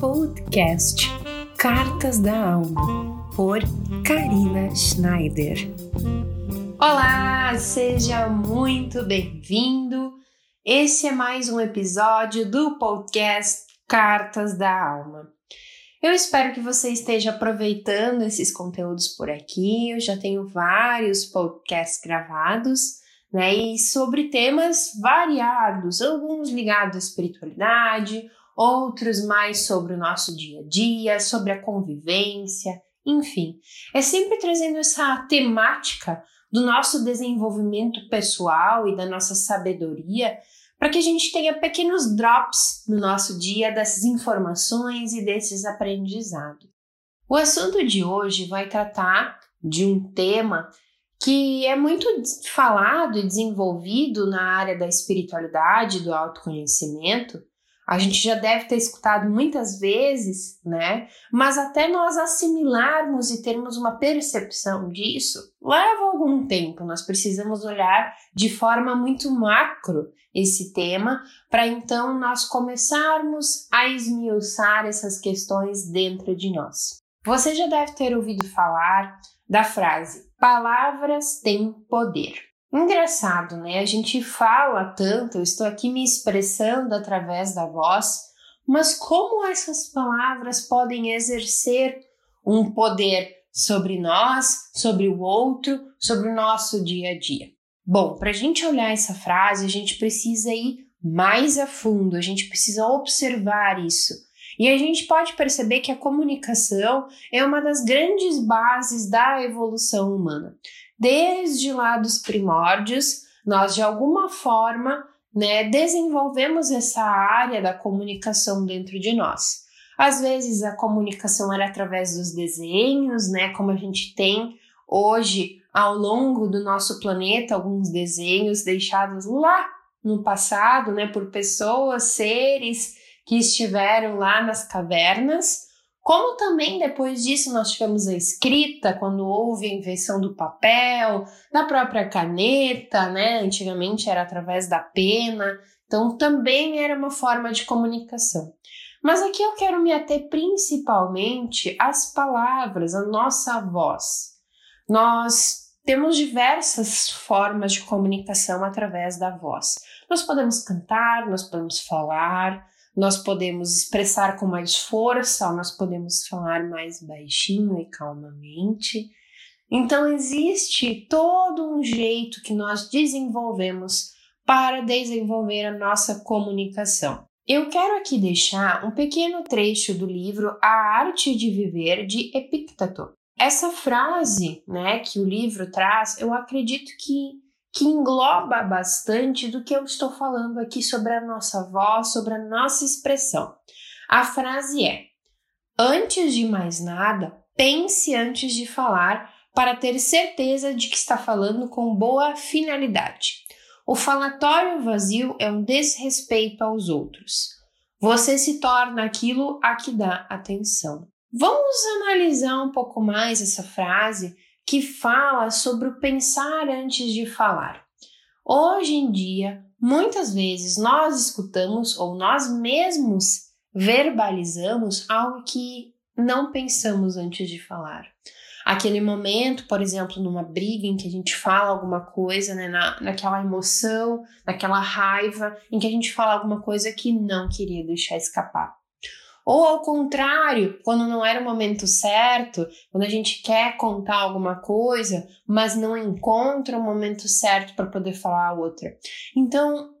podcast Cartas da Alma, por Karina Schneider. Olá, seja muito bem-vindo. Esse é mais um episódio do podcast Cartas da Alma. Eu espero que você esteja aproveitando esses conteúdos por aqui. Eu já tenho vários podcasts gravados né? E sobre temas variados, alguns ligados à espiritualidade, outros mais sobre o nosso dia a dia, sobre a convivência, enfim. É sempre trazendo essa temática do nosso desenvolvimento pessoal e da nossa sabedoria para que a gente tenha pequenos drops no nosso dia dessas informações e desses aprendizados. O assunto de hoje vai tratar de um tema que é muito falado e desenvolvido na área da espiritualidade, do autoconhecimento. A gente já deve ter escutado muitas vezes, né? Mas até nós assimilarmos e termos uma percepção disso, leva algum tempo. Nós precisamos olhar de forma muito macro esse tema para então nós começarmos a esmiuçar essas questões dentro de nós. Você já deve ter ouvido falar da frase Palavras têm poder. Engraçado, né? A gente fala tanto, eu estou aqui me expressando através da voz, mas como essas palavras podem exercer um poder sobre nós, sobre o outro, sobre o nosso dia a dia? Bom, para a gente olhar essa frase, a gente precisa ir mais a fundo, a gente precisa observar isso e a gente pode perceber que a comunicação é uma das grandes bases da evolução humana. Desde lá dos primórdios, nós de alguma forma né, desenvolvemos essa área da comunicação dentro de nós. Às vezes a comunicação era através dos desenhos, né, como a gente tem hoje ao longo do nosso planeta alguns desenhos deixados lá no passado, né, por pessoas, seres que estiveram lá nas cavernas, como também depois disso nós tivemos a escrita, quando houve a invenção do papel, da própria caneta, né? Antigamente era através da pena, então também era uma forma de comunicação. Mas aqui eu quero me ater principalmente às palavras, à nossa voz. Nós temos diversas formas de comunicação através da voz. Nós podemos cantar, nós podemos falar, nós podemos expressar com mais força, nós podemos falar mais baixinho e calmamente. Então, existe todo um jeito que nós desenvolvemos para desenvolver a nossa comunicação. Eu quero aqui deixar um pequeno trecho do livro A Arte de Viver de Epicteto. Essa frase, né, que o livro traz, eu acredito que que engloba bastante do que eu estou falando aqui sobre a nossa voz, sobre a nossa expressão. A frase é: Antes de mais nada, pense antes de falar para ter certeza de que está falando com boa finalidade. O falatório vazio é um desrespeito aos outros. Você se torna aquilo a que dá atenção. Vamos analisar um pouco mais essa frase que fala sobre o pensar antes de falar. Hoje em dia, muitas vezes nós escutamos ou nós mesmos verbalizamos algo que não pensamos antes de falar. Aquele momento, por exemplo, numa briga em que a gente fala alguma coisa, né, na, naquela emoção, naquela raiva, em que a gente fala alguma coisa que não queria deixar escapar. Ou ao contrário, quando não era o momento certo, quando a gente quer contar alguma coisa, mas não encontra o momento certo para poder falar a outra. Então,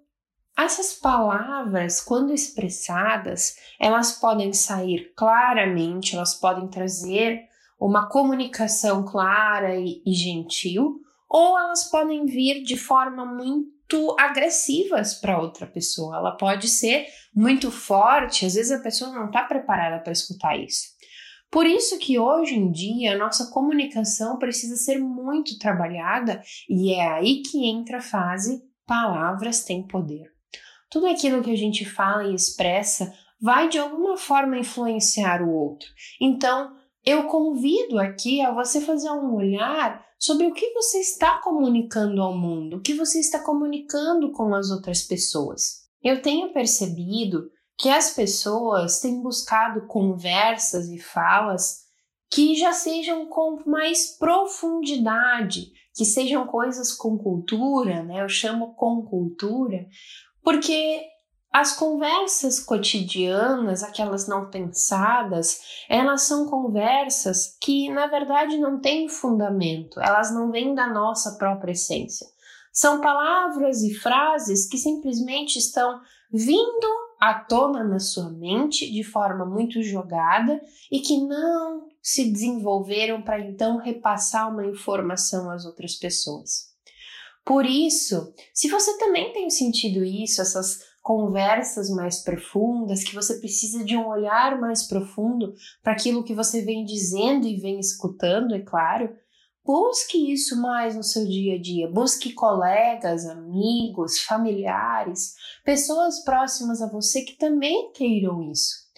essas palavras, quando expressadas, elas podem sair claramente, elas podem trazer uma comunicação clara e, e gentil, ou elas podem vir de forma muito muito agressivas para outra pessoa. Ela pode ser muito forte, às vezes a pessoa não está preparada para escutar isso. Por isso que hoje em dia a nossa comunicação precisa ser muito trabalhada e é aí que entra a fase palavras têm poder. Tudo aquilo que a gente fala e expressa vai de alguma forma influenciar o outro. Então, eu convido aqui a você fazer um olhar sobre o que você está comunicando ao mundo, o que você está comunicando com as outras pessoas. Eu tenho percebido que as pessoas têm buscado conversas e falas que já sejam com mais profundidade, que sejam coisas com cultura, né? Eu chamo com cultura, porque as conversas cotidianas, aquelas não pensadas, elas são conversas que na verdade não têm fundamento, elas não vêm da nossa própria essência. São palavras e frases que simplesmente estão vindo à tona na sua mente de forma muito jogada e que não se desenvolveram para então repassar uma informação às outras pessoas. Por isso, se você também tem sentido isso, essas conversas mais profundas, que você precisa de um olhar mais profundo para aquilo que você vem dizendo e vem escutando, é claro, busque isso mais no seu dia a dia. Busque colegas, amigos, familiares, pessoas próximas a você que também queiram isso.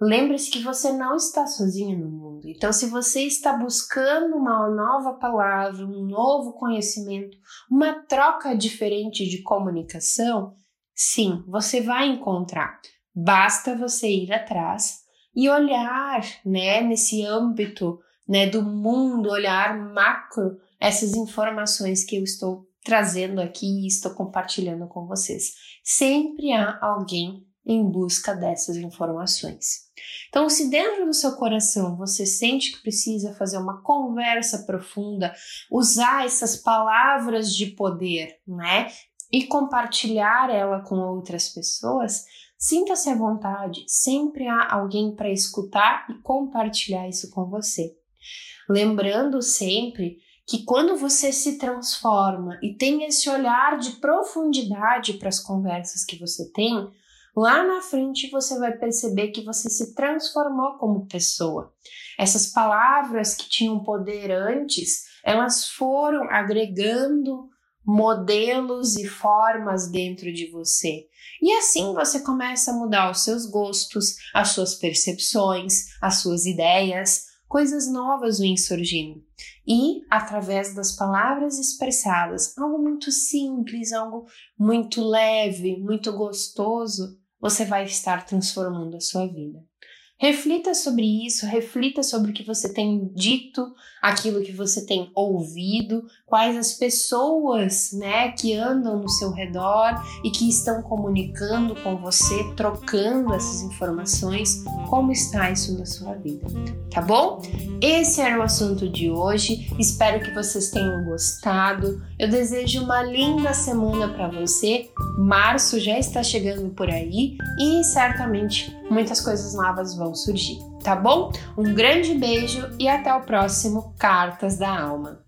Lembre-se que você não está sozinho no mundo. Então, se você está buscando uma nova palavra, um novo conhecimento, uma troca diferente de comunicação, sim, você vai encontrar. Basta você ir atrás e olhar, né, nesse âmbito, né, do mundo, olhar macro, essas informações que eu estou trazendo aqui e estou compartilhando com vocês. Sempre há alguém em busca dessas informações. Então, se dentro do seu coração você sente que precisa fazer uma conversa profunda, usar essas palavras de poder, né? E compartilhar ela com outras pessoas, sinta-se à vontade, sempre há alguém para escutar e compartilhar isso com você. Lembrando sempre que quando você se transforma e tem esse olhar de profundidade para as conversas que você tem, lá na frente você vai perceber que você se transformou como pessoa. Essas palavras que tinham poder antes, elas foram agregando modelos e formas dentro de você. E assim você começa a mudar os seus gostos, as suas percepções, as suas ideias, coisas novas vêm surgindo. E, através das palavras expressadas, algo muito simples, algo muito leve, muito gostoso, você vai estar transformando a sua vida. Reflita sobre isso, reflita sobre o que você tem dito, aquilo que você tem ouvido, quais as pessoas, né, que andam no seu redor e que estão comunicando com você, trocando essas informações, como está isso na sua vida, tá bom? Esse era o assunto de hoje. Espero que vocês tenham gostado. Eu desejo uma linda semana para você. Março já está chegando por aí e certamente muitas coisas novas vão surgir, tá bom? Um grande beijo e até o próximo Cartas da Alma.